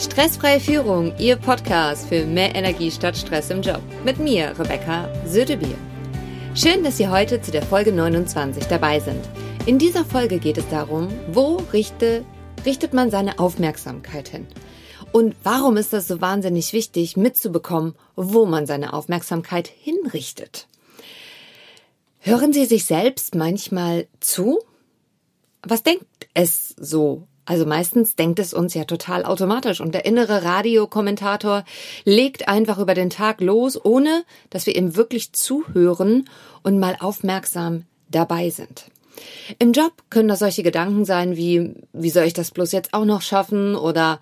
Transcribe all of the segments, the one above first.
Stressfreie Führung, Ihr Podcast für mehr Energie statt Stress im Job. Mit mir, Rebecca Sötebier. Schön, dass Sie heute zu der Folge 29 dabei sind. In dieser Folge geht es darum, wo richte, richtet man seine Aufmerksamkeit hin? Und warum ist das so wahnsinnig wichtig, mitzubekommen, wo man seine Aufmerksamkeit hinrichtet? Hören Sie sich selbst manchmal zu? Was denkt es so also meistens denkt es uns ja total automatisch und der innere Radiokommentator legt einfach über den Tag los, ohne dass wir ihm wirklich zuhören und mal aufmerksam dabei sind. Im Job können da solche Gedanken sein wie, wie soll ich das bloß jetzt auch noch schaffen? Oder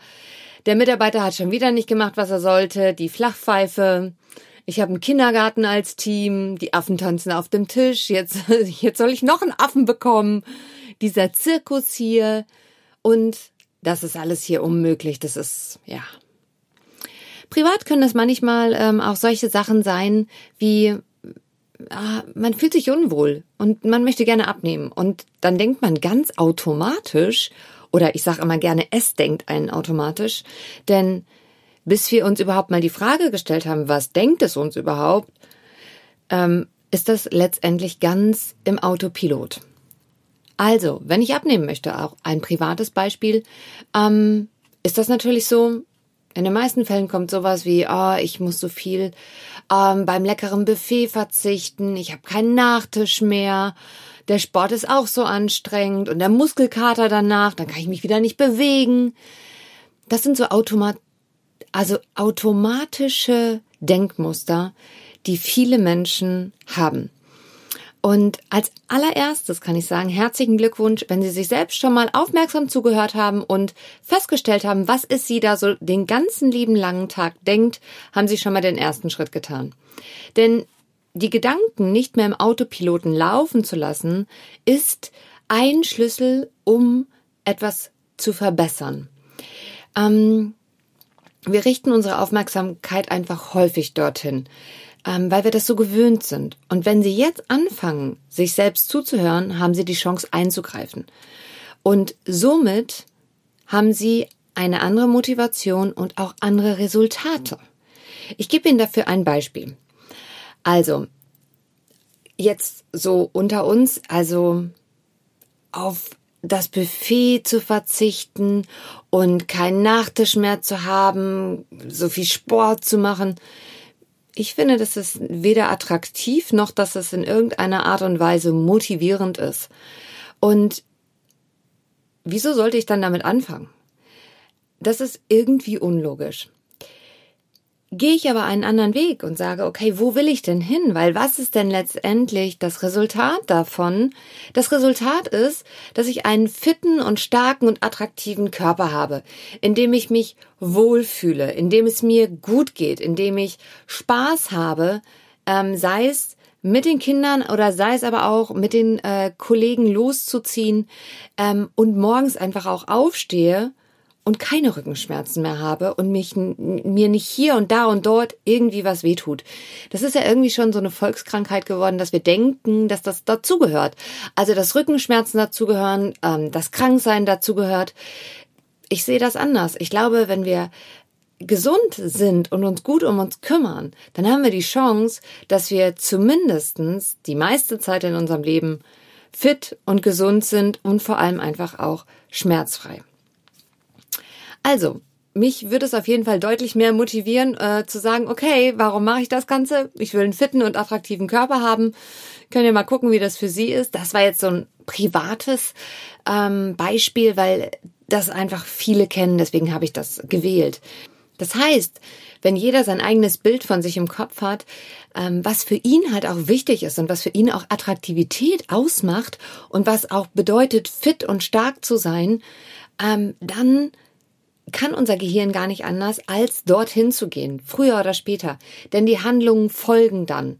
der Mitarbeiter hat schon wieder nicht gemacht, was er sollte, die Flachpfeife, ich habe einen Kindergarten als Team, die Affen tanzen auf dem Tisch, jetzt, jetzt soll ich noch einen Affen bekommen, dieser Zirkus hier, und das ist alles hier unmöglich. Das ist, ja. Privat können das manchmal ähm, auch solche Sachen sein, wie ah, man fühlt sich unwohl und man möchte gerne abnehmen. Und dann denkt man ganz automatisch, oder ich sage immer gerne, es denkt einen automatisch, denn bis wir uns überhaupt mal die Frage gestellt haben, was denkt es uns überhaupt, ähm, ist das letztendlich ganz im Autopilot. Also, wenn ich abnehmen möchte, auch ein privates Beispiel, ähm, ist das natürlich so, in den meisten Fällen kommt sowas wie, oh, ich muss so viel ähm, beim leckeren Buffet verzichten, ich habe keinen Nachtisch mehr, der Sport ist auch so anstrengend und der Muskelkater danach, dann kann ich mich wieder nicht bewegen. Das sind so automat also automatische Denkmuster, die viele Menschen haben. Und als allererstes kann ich sagen, herzlichen Glückwunsch, wenn Sie sich selbst schon mal aufmerksam zugehört haben und festgestellt haben, was ist Sie da so den ganzen lieben langen Tag denkt, haben Sie schon mal den ersten Schritt getan. Denn die Gedanken nicht mehr im Autopiloten laufen zu lassen, ist ein Schlüssel, um etwas zu verbessern. Ähm, wir richten unsere Aufmerksamkeit einfach häufig dorthin ähm, weil wir das so gewöhnt sind. Und wenn Sie jetzt anfangen, sich selbst zuzuhören, haben Sie die Chance einzugreifen. Und somit haben Sie eine andere Motivation und auch andere Resultate. Ich gebe Ihnen dafür ein Beispiel. Also, jetzt so unter uns, also auf das Buffet zu verzichten und keinen Nachtisch mehr zu haben, so viel Sport zu machen. Ich finde, das ist weder attraktiv noch, dass es in irgendeiner Art und Weise motivierend ist. Und wieso sollte ich dann damit anfangen? Das ist irgendwie unlogisch. Gehe ich aber einen anderen Weg und sage, okay, wo will ich denn hin? Weil was ist denn letztendlich das Resultat davon? Das Resultat ist, dass ich einen fitten und starken und attraktiven Körper habe, in dem ich mich wohlfühle, in dem es mir gut geht, in dem ich Spaß habe, ähm, sei es mit den Kindern oder sei es aber auch mit den äh, Kollegen loszuziehen ähm, und morgens einfach auch aufstehe und keine Rückenschmerzen mehr habe und mich mir nicht hier und da und dort irgendwie was wehtut. Das ist ja irgendwie schon so eine Volkskrankheit geworden, dass wir denken, dass das dazugehört. Also dass Rückenschmerzen dazugehören, ähm, das Kranksein dazugehört. Ich sehe das anders. Ich glaube, wenn wir gesund sind und uns gut um uns kümmern, dann haben wir die Chance, dass wir zumindestens die meiste Zeit in unserem Leben fit und gesund sind und vor allem einfach auch schmerzfrei. Also, mich würde es auf jeden Fall deutlich mehr motivieren, äh, zu sagen, okay, warum mache ich das Ganze? Ich will einen fitten und attraktiven Körper haben. Können wir mal gucken, wie das für Sie ist. Das war jetzt so ein privates ähm, Beispiel, weil das einfach viele kennen, deswegen habe ich das gewählt. Das heißt, wenn jeder sein eigenes Bild von sich im Kopf hat, ähm, was für ihn halt auch wichtig ist und was für ihn auch Attraktivität ausmacht und was auch bedeutet, fit und stark zu sein, ähm, dann kann unser Gehirn gar nicht anders, als dorthin zu gehen, früher oder später. Denn die Handlungen folgen dann.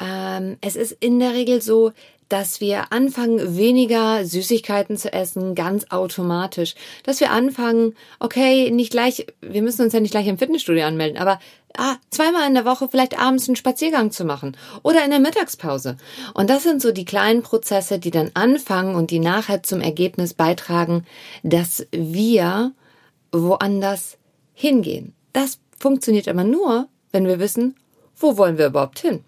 Ähm, es ist in der Regel so, dass wir anfangen, weniger Süßigkeiten zu essen, ganz automatisch. Dass wir anfangen, okay, nicht gleich, wir müssen uns ja nicht gleich im Fitnessstudio anmelden, aber ah, zweimal in der Woche vielleicht abends einen Spaziergang zu machen oder in der Mittagspause. Und das sind so die kleinen Prozesse, die dann anfangen und die nachher zum Ergebnis beitragen, dass wir woanders hingehen. Das funktioniert aber nur, wenn wir wissen, wo wollen wir überhaupt hin.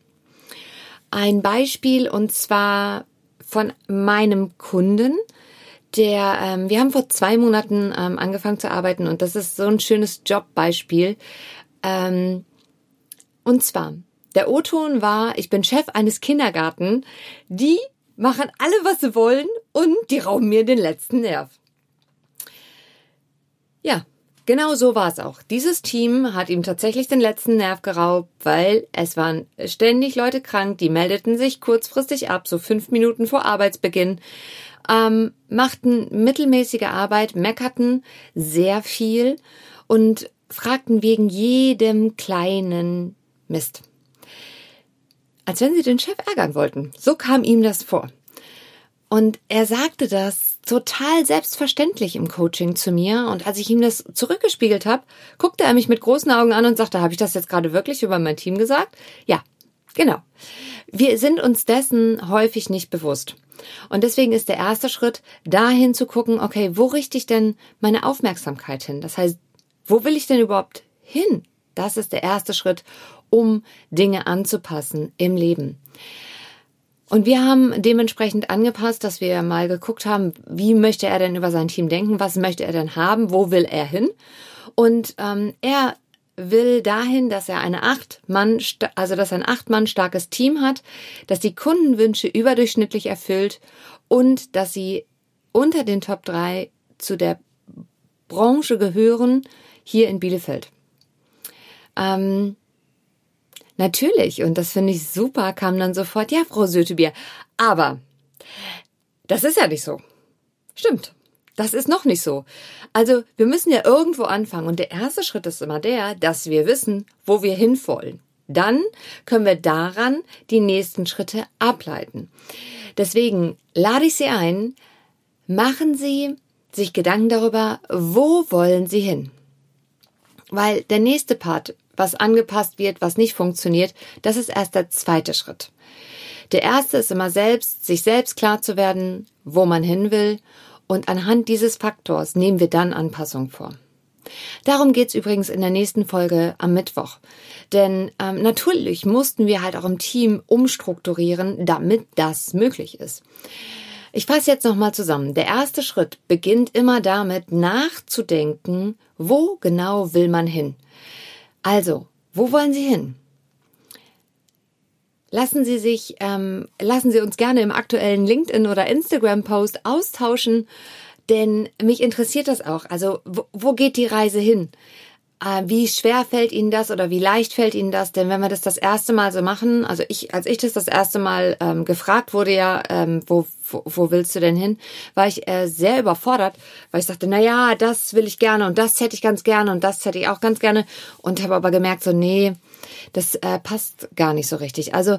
Ein Beispiel und zwar von meinem Kunden, der, ähm, wir haben vor zwei Monaten ähm, angefangen zu arbeiten und das ist so ein schönes Jobbeispiel. Ähm, und zwar, der O-Ton war, ich bin Chef eines Kindergarten, die machen alle, was sie wollen und die rauben mir den letzten Nerv. Ja, genau so war es auch. Dieses Team hat ihm tatsächlich den letzten Nerv geraubt, weil es waren ständig Leute krank, die meldeten sich kurzfristig ab, so fünf Minuten vor Arbeitsbeginn, ähm, machten mittelmäßige Arbeit, meckerten sehr viel und fragten wegen jedem kleinen Mist. Als wenn sie den Chef ärgern wollten. So kam ihm das vor. Und er sagte das total selbstverständlich im Coaching zu mir. Und als ich ihm das zurückgespiegelt habe, guckte er mich mit großen Augen an und sagte, habe ich das jetzt gerade wirklich über mein Team gesagt? Ja, genau. Wir sind uns dessen häufig nicht bewusst. Und deswegen ist der erste Schritt, dahin zu gucken, okay, wo richte ich denn meine Aufmerksamkeit hin? Das heißt, wo will ich denn überhaupt hin? Das ist der erste Schritt, um Dinge anzupassen im Leben. Und wir haben dementsprechend angepasst, dass wir mal geguckt haben, wie möchte er denn über sein Team denken, was möchte er denn haben, wo will er hin. Und ähm, er will dahin, dass er eine acht Mann, also dass ein acht Mann starkes Team hat, dass die Kundenwünsche überdurchschnittlich erfüllt und dass sie unter den Top drei zu der Branche gehören hier in Bielefeld. Ähm, Natürlich, und das finde ich super, kam dann sofort, ja, Frau Sötebier, aber das ist ja nicht so. Stimmt. Das ist noch nicht so. Also, wir müssen ja irgendwo anfangen. Und der erste Schritt ist immer der, dass wir wissen, wo wir hinwollen. Dann können wir daran die nächsten Schritte ableiten. Deswegen lade ich Sie ein, machen Sie sich Gedanken darüber, wo wollen Sie hin? Weil der nächste Part was angepasst wird, was nicht funktioniert, das ist erst der zweite Schritt. Der erste ist immer selbst, sich selbst klar zu werden, wo man hin will, und anhand dieses Faktors nehmen wir dann Anpassung vor. Darum geht's übrigens in der nächsten Folge am Mittwoch. Denn ähm, natürlich mussten wir halt auch im Team umstrukturieren, damit das möglich ist. Ich fasse jetzt nochmal zusammen. Der erste Schritt beginnt immer damit, nachzudenken, wo genau will man hin. Also, wo wollen Sie hin? Lassen Sie sich, ähm, lassen Sie uns gerne im aktuellen LinkedIn oder Instagram Post austauschen, denn mich interessiert das auch. Also, wo, wo geht die Reise hin? Äh, wie schwer fällt Ihnen das oder wie leicht fällt Ihnen das? Denn wenn wir das das erste Mal so machen, also ich, als ich das das erste Mal ähm, gefragt wurde, ja, ähm, wo, wo, wo willst du denn hin, war ich äh, sehr überfordert, weil ich sagte, na ja, das will ich gerne und das hätte ich ganz gerne und das hätte ich auch ganz gerne und habe aber gemerkt, so nee, das äh, passt gar nicht so richtig. Also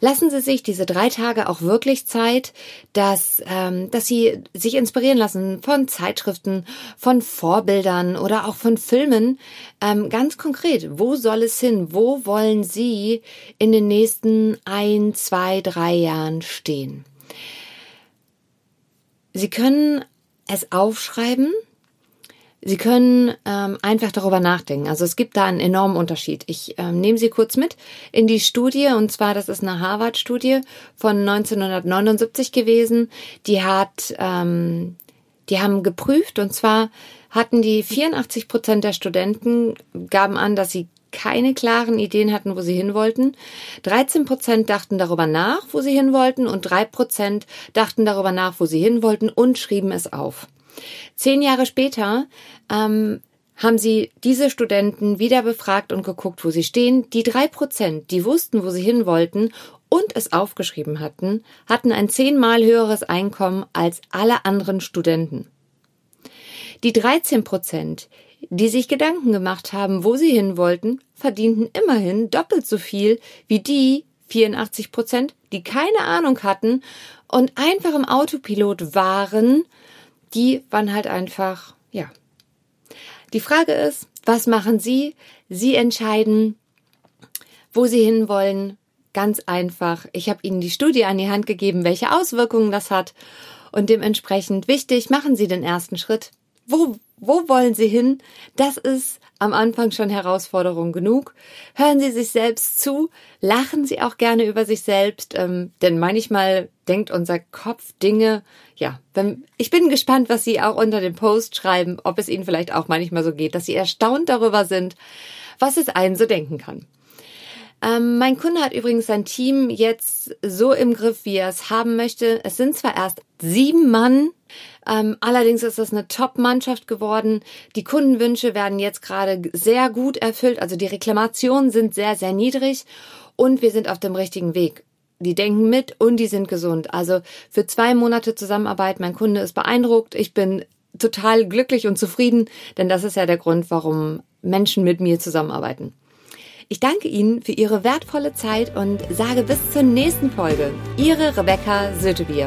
lassen Sie sich diese drei Tage auch wirklich Zeit, dass, ähm, dass Sie sich inspirieren lassen von Zeitschriften, von Vorbildern oder auch von Filmen. Ähm, ganz konkret, wo soll es hin? Wo wollen Sie in den nächsten ein, zwei, drei Jahren stehen? Sie können es aufschreiben Sie können ähm, einfach darüber nachdenken. Also es gibt da einen enormen Unterschied. Ich ähm, nehme Sie kurz mit in die Studie und zwar, das ist eine Harvard-Studie von 1979 gewesen. Die hat, ähm, die haben geprüft und zwar hatten die 84 Prozent der Studenten gaben an, dass sie keine klaren Ideen hatten, wo sie hin wollten. 13 Prozent dachten darüber nach, wo sie hin wollten und drei Prozent dachten darüber nach, wo sie hin wollten und schrieben es auf. Zehn Jahre später ähm, haben sie diese Studenten wieder befragt und geguckt, wo sie stehen. Die drei Prozent, die wussten, wo sie hin wollten und es aufgeschrieben hatten, hatten ein zehnmal höheres Einkommen als alle anderen Studenten. Die 13 Prozent, die sich Gedanken gemacht haben, wo sie hin wollten, verdienten immerhin doppelt so viel wie die 84 Prozent, die keine Ahnung hatten und einfach im Autopilot waren die waren halt einfach, ja. Die Frage ist, was machen Sie? Sie entscheiden, wo Sie hinwollen. Ganz einfach. Ich habe Ihnen die Studie an die Hand gegeben, welche Auswirkungen das hat. Und dementsprechend wichtig, machen Sie den ersten Schritt. Wo, Wo wollen Sie hin? Das ist am Anfang schon Herausforderung genug. Hören Sie sich selbst zu, lachen Sie auch gerne über sich selbst, ähm, denn manchmal denkt unser Kopf Dinge. Ja, wenn, ich bin gespannt, was Sie auch unter dem Post schreiben, ob es Ihnen vielleicht auch manchmal so geht, dass Sie erstaunt darüber sind, was es einen so denken kann. Ähm, mein Kunde hat übrigens sein Team jetzt so im Griff, wie er es haben möchte. Es sind zwar erst sieben Mann, ähm, allerdings ist das eine Top-Mannschaft geworden. Die Kundenwünsche werden jetzt gerade sehr gut erfüllt. Also die Reklamationen sind sehr, sehr niedrig und wir sind auf dem richtigen Weg. Die denken mit und die sind gesund. Also für zwei Monate Zusammenarbeit, mein Kunde ist beeindruckt. Ich bin total glücklich und zufrieden, denn das ist ja der Grund, warum Menschen mit mir zusammenarbeiten. Ich danke Ihnen für Ihre wertvolle Zeit und sage bis zur nächsten Folge. Ihre Rebecca Sötebier.